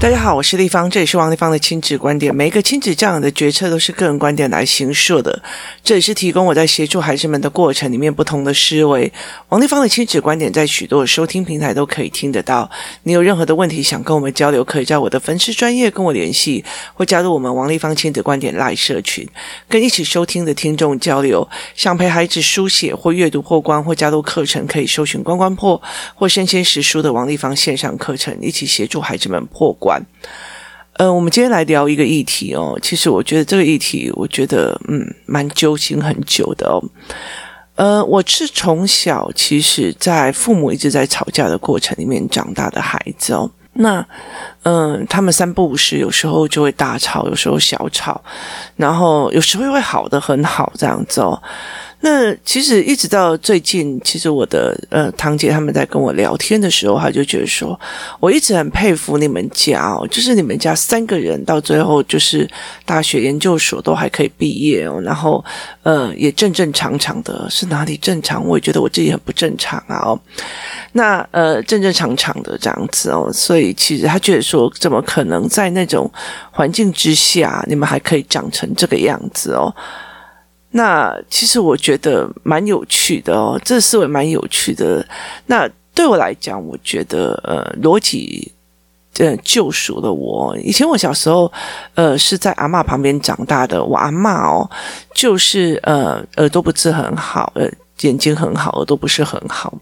大家好，我是丽芳，这里是王丽芳的亲子观点。每一个亲子教养的决策都是个人观点来形塑的，这也是提供我在协助孩子们的过程里面不同的思维。王丽芳的亲子观点在许多收听平台都可以听得到。你有任何的问题想跟我们交流，可以在我的粉丝专业跟我联系，或加入我们王丽芳亲子观点 LINE 社群，跟一起收听的听众交流。想陪孩子书写或阅读破关，或加入课程，可以搜寻关关破或身先识书的王丽芳线上课程，一起协助孩子们破关。呃，我们今天来聊一个议题哦。其实我觉得这个议题，我觉得嗯，蛮揪心很久的哦。呃，我是从小其实，在父母一直在吵架的过程里面长大的孩子哦。那嗯、他们三不五时，有时候就会大吵，有时候小吵，然后有时候又会好的很好这样子哦。那其实一直到最近，其实我的呃堂姐他们在跟我聊天的时候，他就觉得说，我一直很佩服你们家哦，就是你们家三个人到最后就是大学研究所都还可以毕业哦，然后呃也正正常常的，是哪里正常？我也觉得我自己很不正常啊哦，那呃正正常常的这样子哦，所以其实他觉得说，怎么可能在那种环境之下，你们还可以长成这个样子哦？那其实我觉得蛮有趣的哦，这思维蛮有趣的。那对我来讲，我觉得呃，逻辑呃救赎了我。以前我小时候呃是在阿嬷旁边长大的，我阿嬷哦，就是呃耳朵不是很好，呃眼睛很好，耳朵不是很好，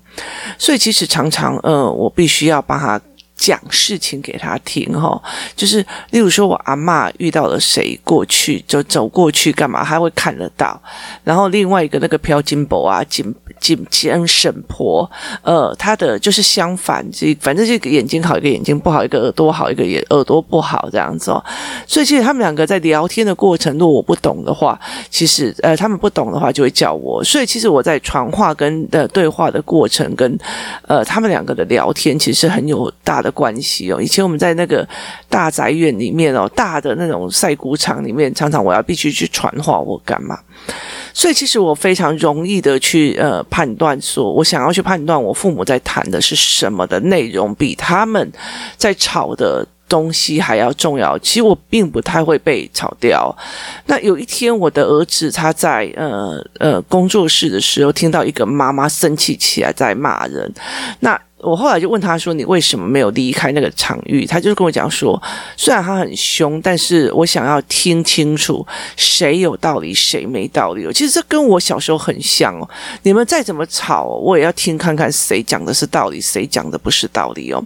所以其实常常呃我必须要帮他。讲事情给他听，哈，就是例如说，我阿嬷遇到了谁过去，就走过去干嘛，他会看得到。然后另外一个那个飘金宝啊，金金金婶婆，呃，他的就是相反，这反正这个眼睛好，一个眼睛不好，一个耳朵好，一个也耳朵不好这样子哦。所以其实他们两个在聊天的过程，如果我不懂的话，其实呃，他们不懂的话就会叫我。所以其实我在传话跟的对话的过程，跟呃他们两个的聊天，其实很有大的。关系哦，以前我们在那个大宅院里面哦，大的那种晒谷场里面，常常我要必须去传话或干嘛，所以其实我非常容易的去呃判断，说我想要去判断我父母在谈的是什么的内容，比他们在吵的东西还要重要。其实我并不太会被吵掉。那有一天，我的儿子他在呃呃工作室的时候，听到一个妈妈生气起来在骂人，那。我后来就问他说：“你为什么没有离开那个场域？”他就是跟我讲说：“虽然他很凶，但是我想要听清楚谁有道理，谁没道理。”其实这跟我小时候很像哦。你们再怎么吵，我也要听看看谁讲的是道理，谁讲的不是道理哦。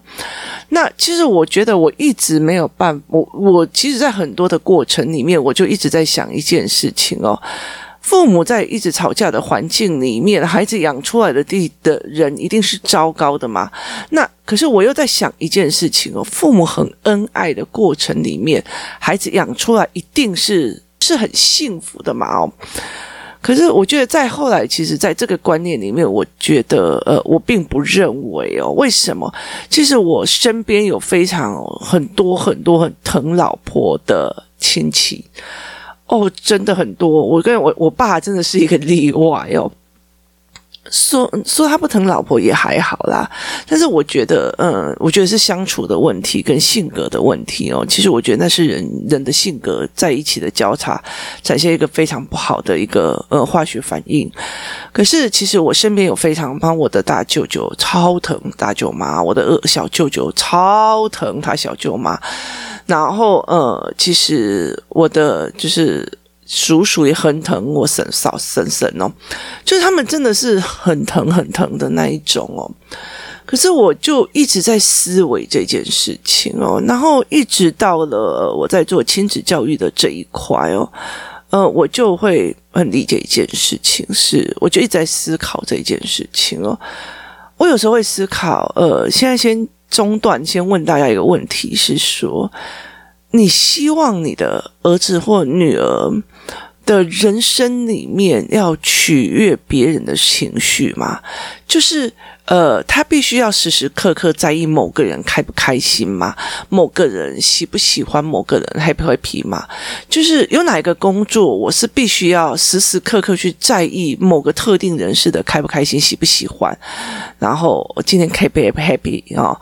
那其实我觉得我一直没有办法，我我其实，在很多的过程里面，我就一直在想一件事情哦。父母在一直吵架的环境里面，孩子养出来的地的人一定是糟糕的吗？那可是我又在想一件事情哦，父母很恩爱的过程里面，孩子养出来一定是是很幸福的嘛？哦，可是我觉得在后来，其实在这个观念里面，我觉得呃，我并不认为哦。为什么？其实我身边有非常很多很多很疼老婆的亲戚。哦，真的很多。我跟我我爸真的是一个例外哦。说说他不疼老婆也还好啦，但是我觉得，嗯，我觉得是相处的问题跟性格的问题哦。其实我觉得那是人人的性格在一起的交叉，展现一个非常不好的一个呃化学反应。可是其实我身边有非常帮我的大舅舅超疼大舅妈，我的二小舅舅超疼他小舅妈。然后，呃，其实我的就是叔叔也很疼我婶嫂婶婶哦，就是他们真的是很疼很疼的那一种哦。可是我就一直在思维这件事情哦，然后一直到了我在做亲子教育的这一块哦，呃，我就会很理解一件事情，是我就一直在思考这件事情哦。我有时候会思考，呃，现在先。中段，先问大家一个问题：是说，你希望你的儿子或女儿的人生里面要取悦别人的情绪吗？就是。呃，他必须要时时刻刻在意某个人开不开心吗？某个人喜不喜欢某个人，happy 不 happy 吗？就是有哪一个工作，我是必须要时时刻刻去在意某个特定人士的开不开心、喜不喜欢，然后我今天可以不 happy 啊？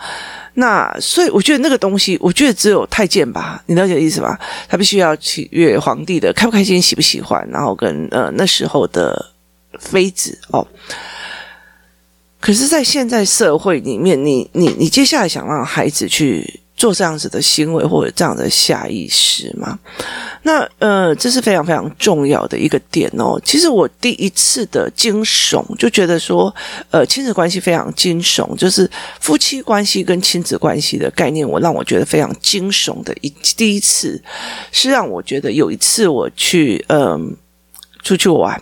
那所以我觉得那个东西，我觉得只有太监吧，你了解意思吧？他必须要取悦皇帝的开不开心、喜不喜欢，然后跟呃那时候的妃子哦。可是，在现在社会里面，你你你接下来想让孩子去做这样子的行为或者这样的下意识吗？那呃，这是非常非常重要的一个点哦。其实我第一次的惊悚就觉得说，呃，亲子关系非常惊悚，就是夫妻关系跟亲子关系的概念，我让我觉得非常惊悚的一第一次，是让我觉得有一次我去嗯、出去玩。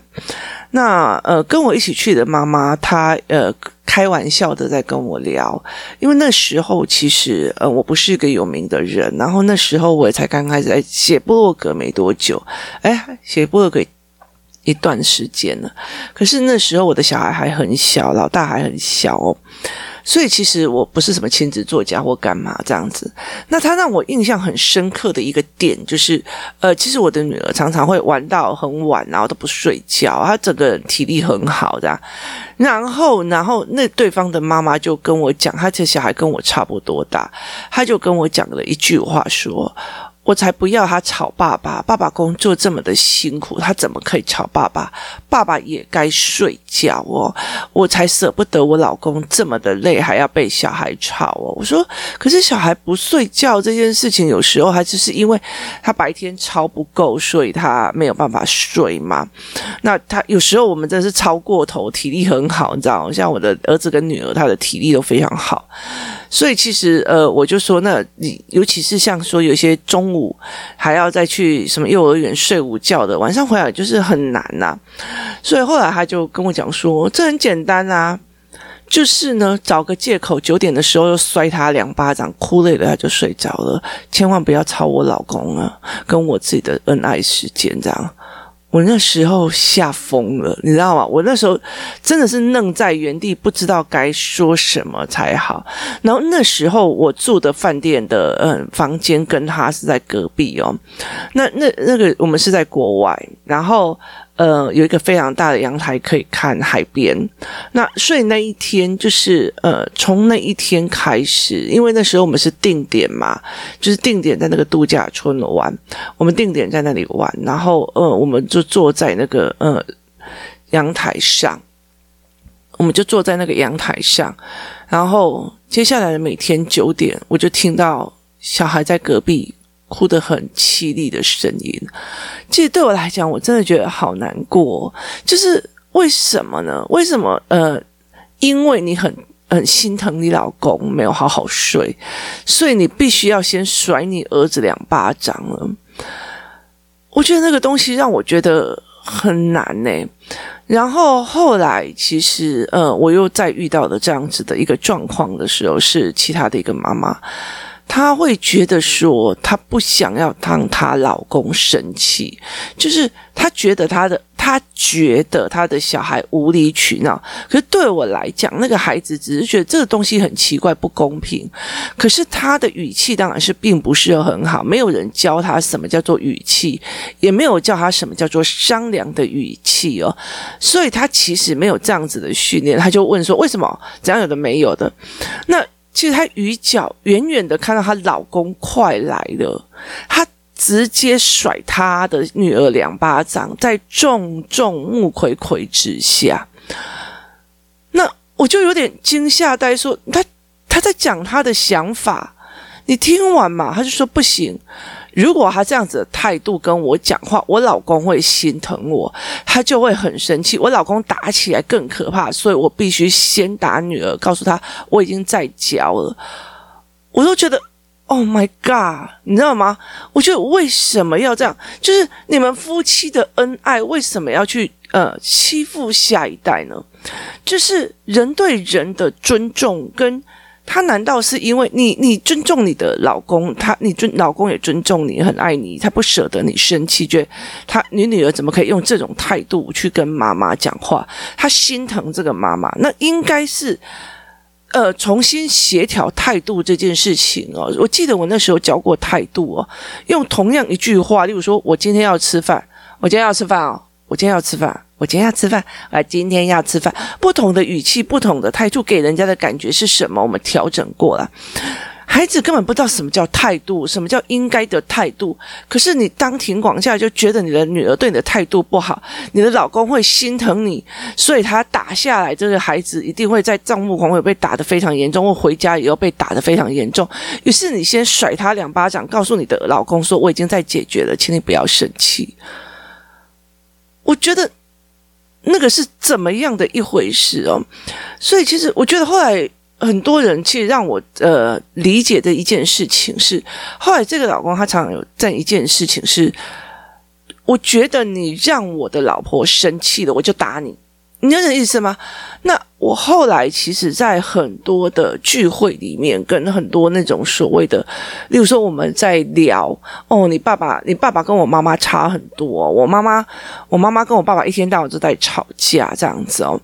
那呃，跟我一起去的妈妈，她呃开玩笑的在跟我聊，因为那时候其实呃我不是一个有名的人，然后那时候我也才刚开始在写部落格没多久，哎，写部落格一段时间了，可是那时候我的小孩还很小，老大还很小哦。所以其实我不是什么亲子作家或干嘛这样子。那他让我印象很深刻的一个点就是，呃，其实我的女儿常常会玩到很晚，然后都不睡觉，她整个人体力很好的。然后，然后那对方的妈妈就跟我讲，她这小孩跟我差不多大，她就跟我讲了一句话说。我才不要他吵爸爸，爸爸工作这么的辛苦，他怎么可以吵爸爸？爸爸也该睡觉哦。我才舍不得我老公这么的累，还要被小孩吵哦。我说，可是小孩不睡觉这件事情，有时候还只是因为他白天超不够，所以他没有办法睡嘛。那他有时候我们真的是超过头，体力很好，你知道吗？像我的儿子跟女儿，他的体力都非常好。所以其实呃，我就说，那你尤其是像说有些中午还要再去什么幼儿园睡午觉的，晚上回来就是很难呐、啊。所以后来他就跟我讲说，这很简单啊，就是呢找个借口，九点的时候又摔他两巴掌，哭累了他就睡着了，千万不要吵我老公啊，跟我自己的恩爱时间这样。我那时候吓疯了，你知道吗？我那时候真的是愣在原地，不知道该说什么才好。然后那时候我住的饭店的嗯房间跟他是在隔壁哦，那那那个我们是在国外，然后。呃，有一个非常大的阳台可以看海边。那所以那一天就是呃，从那一天开始，因为那时候我们是定点嘛，就是定点在那个度假村玩，我们定点在那里玩，然后呃，我们就坐在那个呃阳台上，我们就坐在那个阳台上，然后接下来的每天九点，我就听到小孩在隔壁。哭得很凄厉的声音，其实对我来讲，我真的觉得好难过。就是为什么呢？为什么？呃，因为你很很心疼你老公没有好好睡，所以你必须要先甩你儿子两巴掌了。我觉得那个东西让我觉得很难呢。然后后来，其实呃，我又再遇到了这样子的一个状况的时候，是其他的一个妈妈。她会觉得说，她不想要让她老公生气，就是她觉得她的，她觉得她的小孩无理取闹。可是对我来讲，那个孩子只是觉得这个东西很奇怪、不公平。可是他的语气当然是并不是很好，没有人教他什么叫做语气，也没有教他什么叫做商量的语气哦。所以他其实没有这样子的训练，他就问说：为什么？怎样有的没有的？那。其实她余角远远的看到她老公快来了，她直接甩她的女儿两巴掌，在重重目睽睽之下，那我就有点惊吓呆，说他他在讲她的想法，你听完嘛？他就说不行。如果他这样子的态度跟我讲话，我老公会心疼我，他就会很生气。我老公打起来更可怕，所以我必须先打女儿，告诉他我已经在教了。我都觉得，Oh my God，你知道吗？我觉得为什么要这样？就是你们夫妻的恩爱，为什么要去呃欺负下一代呢？就是人对人的尊重跟。他难道是因为你，你尊重你的老公，他你尊老公也尊重你，很爱你，他不舍得你生气，觉得他你女儿怎么可以用这种态度去跟妈妈讲话？他心疼这个妈妈，那应该是呃重新协调态度这件事情哦。我记得我那时候教过态度哦，用同样一句话，例如说我今天要吃饭，我今天要吃饭哦，我今天要吃饭。我今天要吃饭，啊，今天要吃饭。不同的语气，不同的态度，给人家的感觉是什么？我们调整过了。孩子根本不知道什么叫态度，什么叫应该的态度。可是你当庭广下就觉得你的女儿对你的态度不好，你的老公会心疼你，所以他打下来这个孩子一定会在众目睽睽被打得非常严重，或回家以后被打得非常严重。于是你先甩他两巴掌，告诉你的老公说：“我已经在解决了，请你不要生气。”我觉得那个是怎么样的一回事哦？所以其实我觉得后来。很多人其实让我呃理解的一件事情是，后来这个老公他常常有这样一件事情是，我觉得你让我的老婆生气了，我就打你，你有这意思吗？那。我后来其实，在很多的聚会里面，跟很多那种所谓的，例如说我们在聊哦，你爸爸，你爸爸跟我妈妈差很多。我妈妈，我妈妈跟我爸爸一天到晚都在吵架，这样子哦。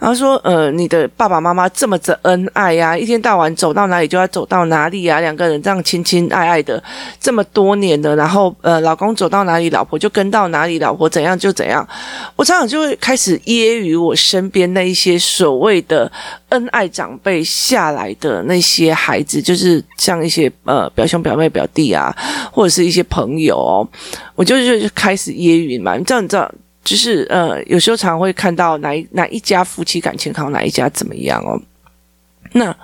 然后说，呃，你的爸爸妈妈这么的恩爱呀，一天到晚走到哪里就要走到哪里呀，两个人这样亲亲爱爱的这么多年的，然后呃，老公走到哪里，老婆就跟到哪里，老婆怎样就怎样。我常常就会开始揶揄我身边那一些所。所谓的恩爱长辈下来的那些孩子，就是像一些呃表兄表妹表弟啊，或者是一些朋友哦，我就就就开始揶揄嘛。你知道你知道，就是呃有时候常常会看到哪一哪一家夫妻感情好，哪一家怎么样哦。那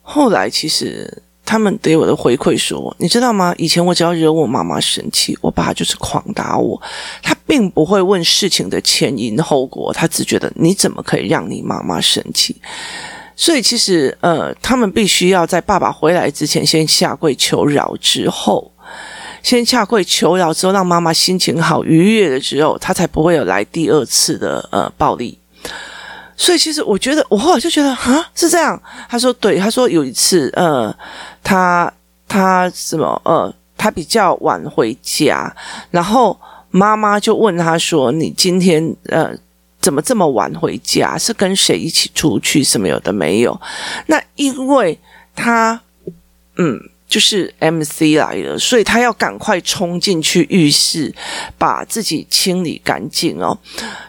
后来其实。他们给我的回馈说：“你知道吗？以前我只要惹我妈妈生气，我爸就是狂打我。他并不会问事情的前因后果，他只觉得你怎么可以让你妈妈生气？所以其实，呃，他们必须要在爸爸回来之前先下跪求饶，之后先下跪求饶之后，让妈妈心情好愉悦了之后，他才不会有来第二次的呃暴力。”所以其实我觉得，我后来就觉得啊，是这样。他说对，他说有一次，呃，他他什么呃，他比较晚回家，然后妈妈就问他说：“你今天呃怎么这么晚回家？是跟谁一起出去？什么有的没有？”那因为他嗯。就是 MC 来了，所以他要赶快冲进去浴室，把自己清理干净哦。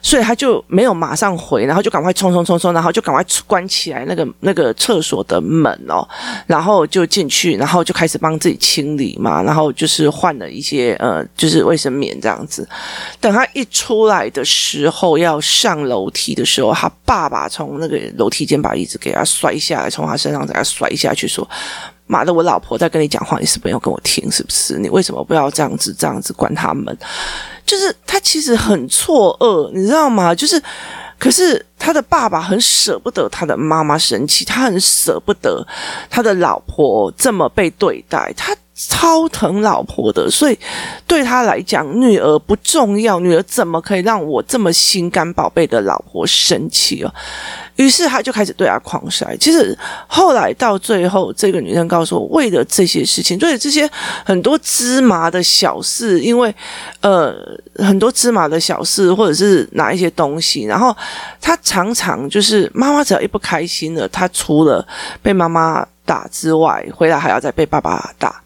所以他就没有马上回，然后就赶快冲冲冲冲，然后就赶快关起来那个那个厕所的门哦，然后就进去，然后就开始帮自己清理嘛，然后就是换了一些呃，就是卫生棉这样子。等他一出来的时候，要上楼梯的时候，他爸爸从那个楼梯间把椅子给他摔下来，从他身上给他摔下去，说。妈的！我老婆在跟你讲话，你是不是要跟我听？是不是？你为什么不要这样子、这样子管他们？就是他其实很错愕，你知道吗？就是，可是他的爸爸很舍不得他的妈妈生气，他很舍不得他的老婆这么被对待，他超疼老婆的，所以对他来讲，女儿不重要，女儿怎么可以让我这么心肝宝贝的老婆生气哦？于是他就开始对他狂甩。其实后来到最后，这个女生告诉我，为了这些事情，为了这些很多芝麻的小事，因为呃很多芝麻的小事，或者是拿一些东西，然后他常常就是妈妈只要一不开心了，他除了被妈妈打之外，回来还要再被爸爸打。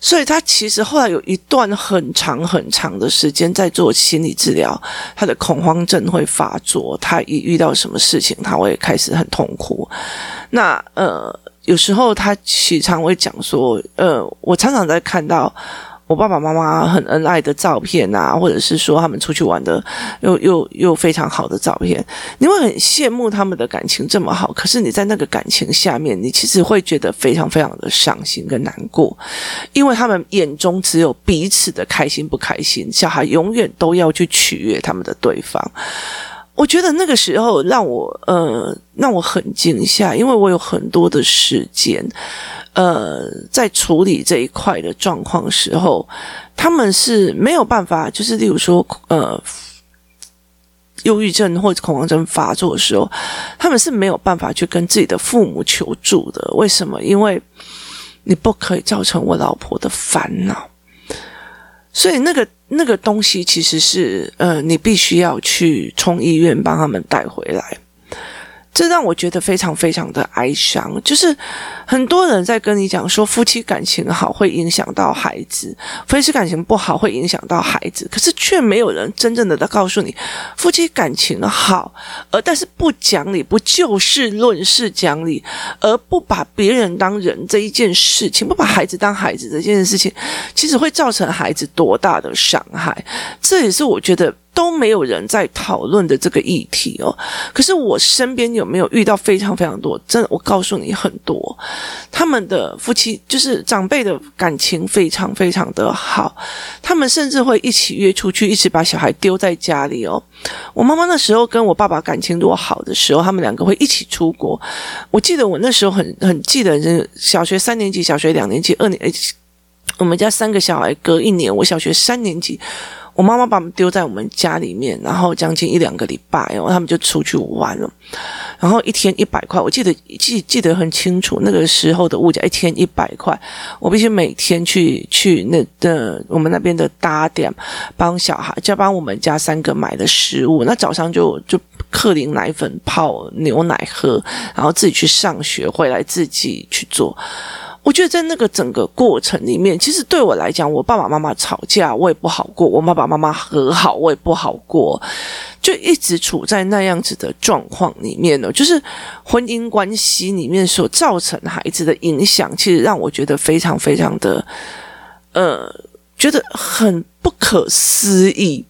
所以他其实后来有一段很长很长的时间在做心理治疗，他的恐慌症会发作，他一遇到什么事情，他会开始很痛苦。那呃，有时候他时常会讲说，呃，我常常在看到。我爸爸妈妈很恩爱的照片啊，或者是说他们出去玩的又又又非常好的照片，你会很羡慕他们的感情这么好。可是你在那个感情下面，你其实会觉得非常非常的伤心跟难过，因为他们眼中只有彼此的开心不开心，小孩永远都要去取悦他们的对方。我觉得那个时候让我呃让我很惊吓，因为我有很多的时间。呃，在处理这一块的状况时候，他们是没有办法，就是例如说，呃，忧郁症或者恐慌症发作的时候，他们是没有办法去跟自己的父母求助的。为什么？因为你不可以造成我老婆的烦恼，所以那个那个东西其实是，呃，你必须要去冲医院帮他们带回来。这让我觉得非常非常的哀伤。就是很多人在跟你讲说，夫妻感情好会影响到孩子，夫妻感情不好会影响到孩子，可是却没有人真正的在告诉你，夫妻感情好，而但是不讲理，不就事论事讲理，而不把别人当人这一件事情，不把孩子当孩子这件事情，其实会造成孩子多大的伤害？这也是我觉得。都没有人在讨论的这个议题哦。可是我身边有没有遇到非常非常多？真的，我告诉你很多，他们的夫妻就是长辈的感情非常非常的好，他们甚至会一起约出去，一起把小孩丢在家里哦。我妈妈那时候跟我爸爸感情多好的时候，他们两个会一起出国。我记得我那时候很很记得，是小学三年级、小学两年级、二年级，我们家三个小孩隔一年，我小学三年级。我妈妈把我们丢在我们家里面，然后将近一两个礼拜，然后他们就出去玩了。然后一天一百块，我记得记记得很清楚，那个时候的物价一天一百块，我必须每天去去那的我们那边的搭店帮小孩，就帮我们家三个买的食物。那早上就就克林奶粉泡牛奶喝，然后自己去上学，回来自己去做。我觉得在那个整个过程里面，其实对我来讲，我爸爸妈妈吵架我也不好过，我爸爸妈妈和好我也不好过，就一直处在那样子的状况里面呢。就是婚姻关系里面所造成孩子的影响，其实让我觉得非常非常的，呃，觉得很不可思议。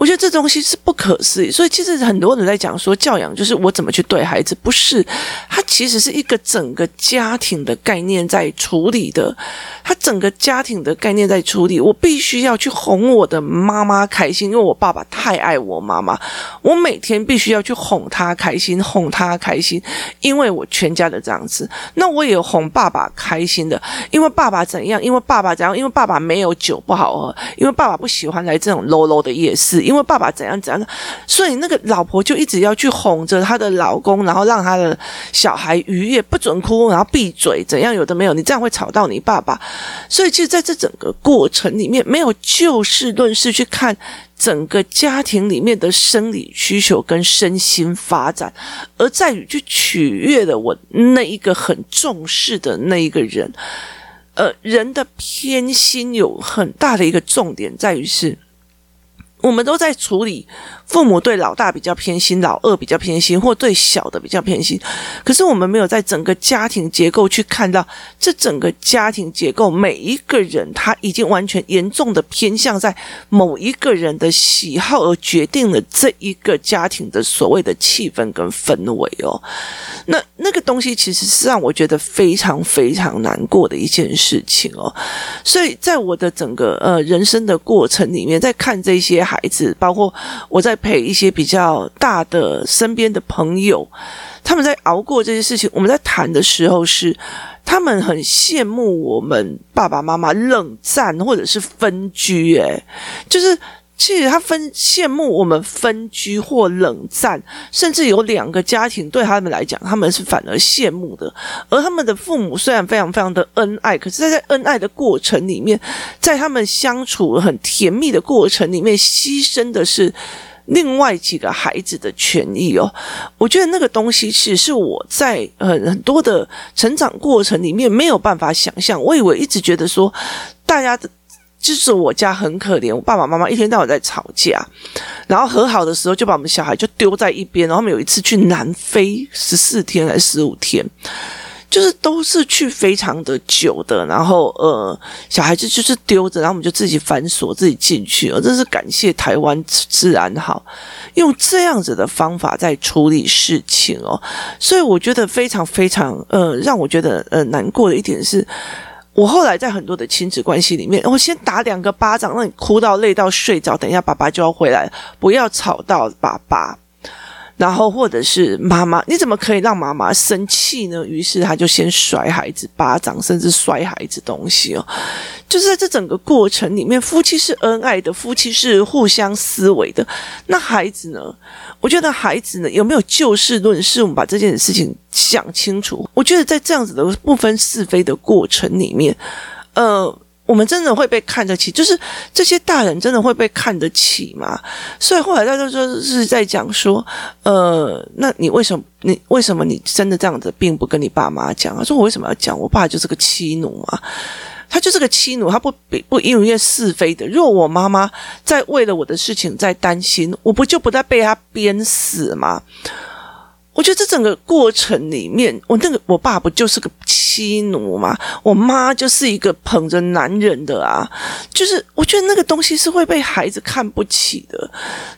我觉得这东西是不可思议，所以其实很多人在讲说教养就是我怎么去对孩子，不是，它其实是一个整个家庭的概念在处理的，它整个家庭的概念在处理，我必须要去哄我的妈妈开心，因为我爸爸太爱我妈妈，我每天必须要去哄她开心，哄她开心，因为我全家的这样子，那我也哄爸爸开心的，因为爸爸怎样，因为爸爸怎样，因为爸爸没有酒不好喝，因为爸爸不喜欢来这种 low low 的夜市。因为爸爸怎样怎样的，所以那个老婆就一直要去哄着她的老公，然后让她的小孩愉悦，不准哭，然后闭嘴，怎样有的没有，你这样会吵到你爸爸。所以，其实在这整个过程里面，没有就事论事去看整个家庭里面的生理需求跟身心发展，而在于去取悦了我那一个很重视的那一个人。呃，人的偏心有很大的一个重点在于是。我们都在处理父母对老大比较偏心，老二比较偏心，或对小的比较偏心。可是我们没有在整个家庭结构去看到，这整个家庭结构每一个人他已经完全严重的偏向在某一个人的喜好，而决定了这一个家庭的所谓的气氛跟氛围哦。那那个东西其实是让我觉得非常非常难过的一件事情哦。所以在我的整个呃人生的过程里面，在看这些。孩子，包括我在陪一些比较大的身边的朋友，他们在熬过这些事情。我们在谈的时候是，他们很羡慕我们爸爸妈妈冷战或者是分居，诶，就是。其实他分羡慕我们分居或冷战，甚至有两个家庭对他们来讲，他们是反而羡慕的。而他们的父母虽然非常非常的恩爱，可是在在恩爱的过程里面，在他们相处很甜蜜的过程里面，牺牲的是另外几个孩子的权益哦。我觉得那个东西其实是我在很很多的成长过程里面没有办法想象。我以为一直觉得说大家的。就是我家很可怜，我爸爸妈妈一天到晚在吵架，然后和好的时候就把我们小孩就丢在一边，然后我们有一次去南非十四天还是十五天，就是都是去非常的久的，然后呃小孩子就是丢着，然后我们就自己反锁自己进去，而这是感谢台湾治安好，用这样子的方法在处理事情哦，所以我觉得非常非常呃让我觉得呃难过的一点是。我后来在很多的亲子关系里面，我先打两个巴掌，让你哭到累到睡着，等一下爸爸就要回来，不要吵到爸爸。然后或者是妈妈，你怎么可以让妈妈生气呢？于是他就先甩孩子巴掌，甚至摔孩子东西哦。就是在这整个过程里面，夫妻是恩爱的，夫妻是互相思维的。那孩子呢？我觉得孩子呢，有没有就事论事？我们把这件事情想清楚。我觉得在这样子的不分是非的过程里面，呃。我们真的会被看得起？就是这些大人真的会被看得起吗？所以后来大家说是在讲说，呃，那你为什么你为什么你真的这样子，并不跟你爸妈讲他？说我为什么要讲？我爸就是个欺奴嘛，他就是个欺奴，他不不因为是非的。如果我妈妈在为了我的事情在担心，我不就不再被他鞭死吗？我觉得这整个过程里面，我那个我爸不就是个妻奴吗？我妈就是一个捧着男人的啊，就是我觉得那个东西是会被孩子看不起的，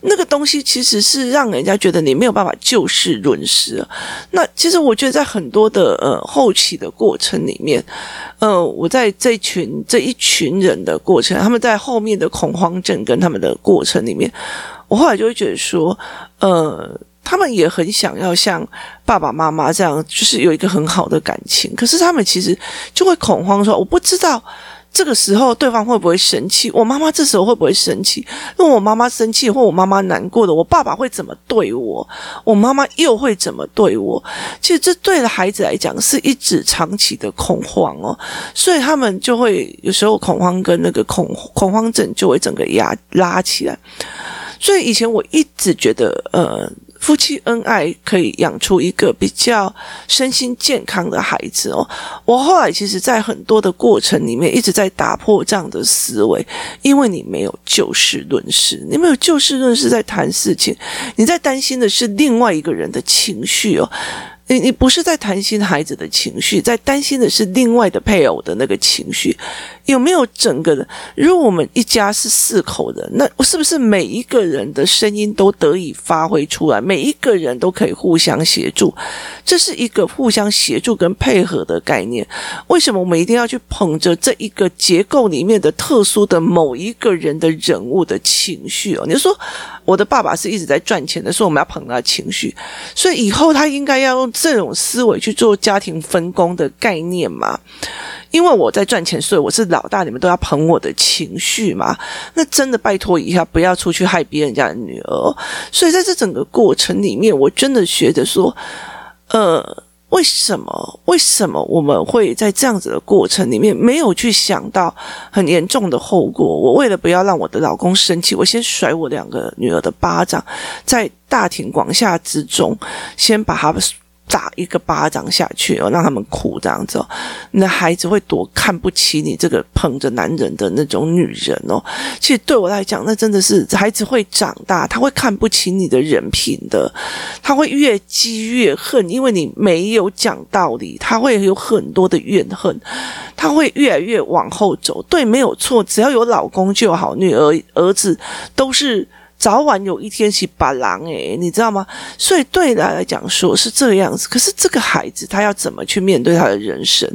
那个东西其实是让人家觉得你没有办法就事论事。那其实我觉得在很多的呃后期的过程里面，呃，我在这群这一群人的过程，他们在后面的恐慌症跟他们的过程里面，我后来就会觉得说，呃。他们也很想要像爸爸妈妈这样，就是有一个很好的感情。可是他们其实就会恐慌说：“我不知道这个时候对方会不会生气，我妈妈这时候会不会生气？那我妈妈生气或我妈妈难过的，我爸爸会怎么对我？我妈妈又会怎么对我？其实这对了孩子来讲是一直长期的恐慌哦，所以他们就会有时候恐慌跟那个恐恐慌症就会整个压拉起来。所以以前我一直觉得，呃。夫妻恩爱可以养出一个比较身心健康的孩子哦。我后来其实，在很多的过程里面，一直在打破这样的思维，因为你没有就事论事，你没有就事论事在谈事情，你在担心的是另外一个人的情绪哦。你你不是在担心孩子的情绪，在担心的是另外的配偶的那个情绪，有没有整个的？如果我们一家是四口人，那是不是每一个人的声音都得以发挥出来？每一个人都可以互相协助，这是一个互相协助跟配合的概念。为什么我们一定要去捧着这一个结构里面的特殊的某一个人的人物的情绪哦？你说我的爸爸是一直在赚钱的，说我们要捧他情绪，所以以后他应该要用。这种思维去做家庭分工的概念嘛？因为我在赚钱，所以我是老大，你们都要捧我的情绪嘛？那真的拜托一下，不要出去害别人家的女儿。所以在这整个过程里面，我真的觉得说，呃，为什么？为什么我们会在这样子的过程里面没有去想到很严重的后果？我为了不要让我的老公生气，我先甩我两个女儿的巴掌，在大庭广下之中，先把他。打一个巴掌下去哦，让他们哭这样子哦，那孩子会多看不起你这个捧着男人的那种女人哦。其实对我来讲，那真的是孩子会长大，他会看不起你的人品的，他会越积越恨，因为你没有讲道理，他会有很多的怨恨，他会越来越往后走。对，没有错，只要有老公就好，女儿儿子都是。早晚有一天是把狼诶，你知道吗？所以对他来讲说是这个样子。可是这个孩子他要怎么去面对他的人生？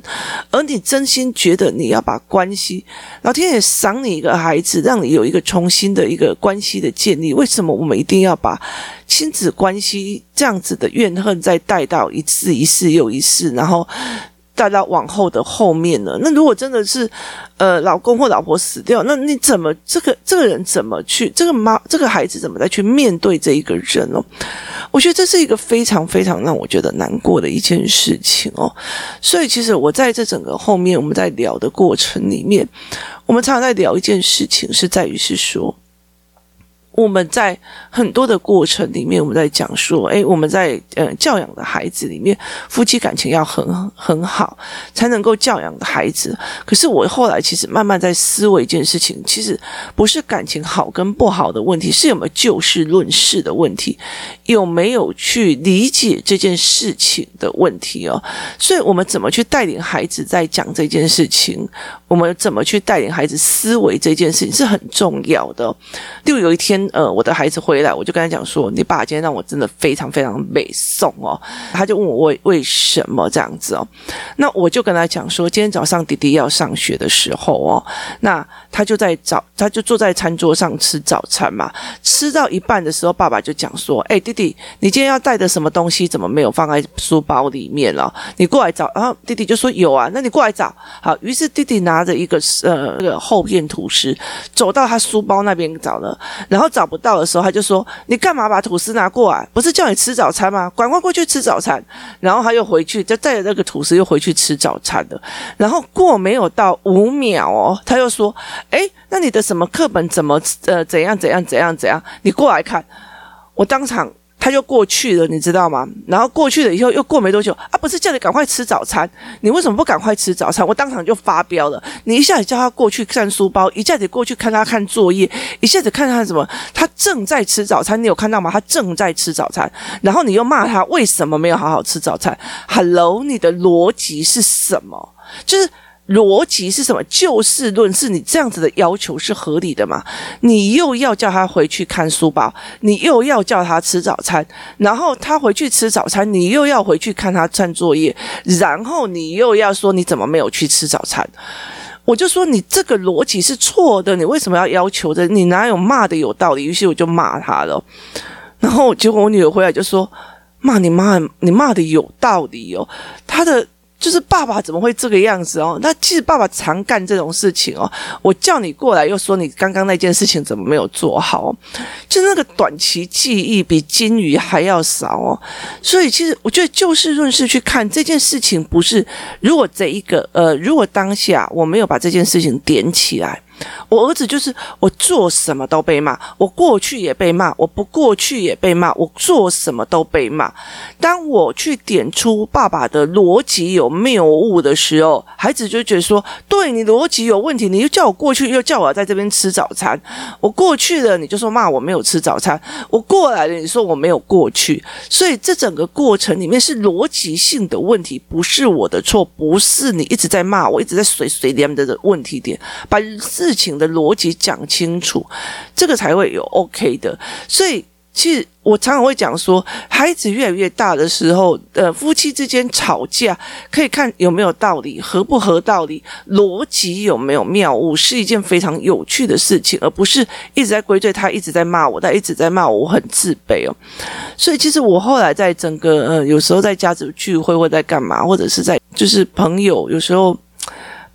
而你真心觉得你要把关系，老天爷赏你一个孩子，让你有一个重新的一个关系的建立。为什么我们一定要把亲子关系这样子的怨恨再带到一次一次又一次，然后？带到往后的后面呢。那如果真的是，呃，老公或老婆死掉，那你怎么这个这个人怎么去这个妈这个孩子怎么再去面对这一个人哦？我觉得这是一个非常非常让我觉得难过的一件事情哦。所以其实我在这整个后面我们在聊的过程里面，我们常常在聊一件事情，是在于是说。我们在很多的过程里面，我们在讲说，诶，我们在呃教养的孩子里面，夫妻感情要很很好，才能够教养的孩子。可是我后来其实慢慢在思维一件事情，其实不是感情好跟不好的问题，是有没有就事论事的问题，有没有去理解这件事情的问题哦。所以，我们怎么去带领孩子在讲这件事情？我们怎么去带领孩子思维这件事情是很重要的。例如有一天。呃，我的孩子回来，我就跟他讲说：“你爸今天让我真的非常非常美送哦。”他就问我为为什么这样子哦？那我就跟他讲说：“今天早上弟弟要上学的时候哦，那他就在早，他就坐在餐桌上吃早餐嘛。吃到一半的时候，爸爸就讲说：‘哎，弟弟，你今天要带的什么东西？怎么没有放在书包里面了？你过来找。’然后弟弟就说：‘有啊。’那你过来找。好，于是弟弟拿拿着一个呃那个厚片吐司，走到他书包那边找了，然后。找不到的时候，他就说：“你干嘛把吐司拿过来？不是叫你吃早餐吗？赶快过去吃早餐。”然后他又回去，就带着那个吐司又回去吃早餐了。然后过没有到五秒哦，他又说：“诶，那你的什么课本怎么呃怎样怎样怎样怎样？你过来看。”我当场。他就过去了，你知道吗？然后过去了以后，又过没多久啊，不是叫你赶快吃早餐？你为什么不赶快吃早餐？我当场就发飙了。你一下子叫他过去看书包，一下子过去看他看作业，一下子看他什么？他正在吃早餐，你有看到吗？他正在吃早餐，然后你又骂他为什么没有好好吃早餐？Hello，你的逻辑是什么？就是。逻辑是什么？就事论事，你这样子的要求是合理的吗？你又要叫他回去看书包，你又要叫他吃早餐，然后他回去吃早餐，你又要回去看他看作业，然后你又要说你怎么没有去吃早餐？我就说你这个逻辑是错的，你为什么要要求的？你哪有骂的有道理？于是我就骂他了，然后结果我女儿回来就说：“骂你妈，你骂的有道理哦。”他的。就是爸爸怎么会这个样子哦？那其实爸爸常干这种事情哦。我叫你过来，又说你刚刚那件事情怎么没有做好？就那个短期记忆比金鱼还要少哦。所以其实我觉得就事论事去看这件事情，不是如果这一个呃，如果当下我没有把这件事情点起来。我儿子就是我做什么都被骂，我过去也被骂，我不过去也被骂，我做什么都被骂。当我去点出爸爸的逻辑有谬误的时候，孩子就觉得说：对，你逻辑有问题，你又叫我过去，又叫我在这边吃早餐。我过去了，你就说骂我没有吃早餐；我过来了，你说我没有过去。所以这整个过程里面是逻辑性的问题，不是我的错，不是你一直在骂我，一直在随随连的的问题点，把事情的逻辑讲清楚，这个才会有 OK 的。所以，其实我常常会讲说，孩子越来越大的时候，呃，夫妻之间吵架可以看有没有道理，合不合道理，逻辑有没有谬误，是一件非常有趣的事情，而不是一直在归罪他，一直在骂我，他一直在骂我，我很自卑哦。所以，其实我后来在整个呃，有时候在家族聚会或在干嘛，或者是在就是朋友，有时候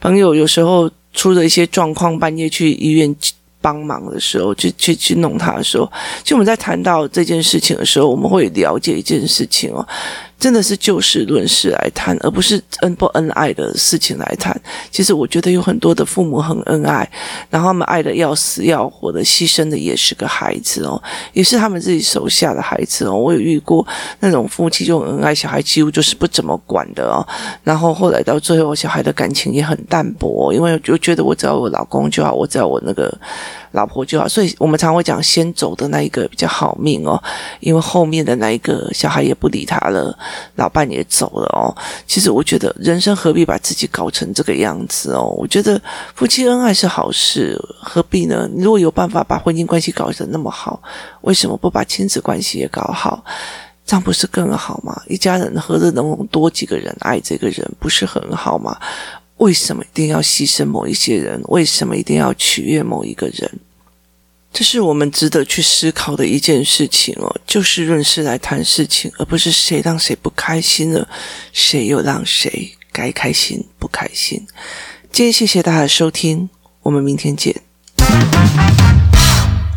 朋友有时候。出了一些状况，半夜去医院帮忙的时候，去去去弄他的时候，就我们在谈到这件事情的时候，我们会了解一件事情哦。真的是就事论事来谈，而不是恩不恩爱的事情来谈。其实我觉得有很多的父母很恩爱，然后他们爱的要死要活的，牺牲的也是个孩子哦，也是他们自己手下的孩子哦。我有遇过那种夫妻就很恩爱，小孩几乎就是不怎么管的哦。然后后来到最后，小孩的感情也很淡薄，因为就觉得我只要我老公就好，我只要我那个老婆就好。所以我们常会讲，先走的那一个比较好命哦，因为后面的那一个小孩也不理他了。老伴也走了哦，其实我觉得人生何必把自己搞成这个样子哦？我觉得夫妻恩爱是好事，何必呢？如果有办法把婚姻关系搞得那么好，为什么不把亲子关系也搞好？这样不是更好吗？一家人何乐能多几个人爱这个人，不是很好吗？为什么一定要牺牲某一些人？为什么一定要取悦某一个人？这是我们值得去思考的一件事情哦，就事论事来谈事情，而不是谁让谁不开心了，谁又让谁该开心不开心。今天谢谢大家的收听，我们明天见。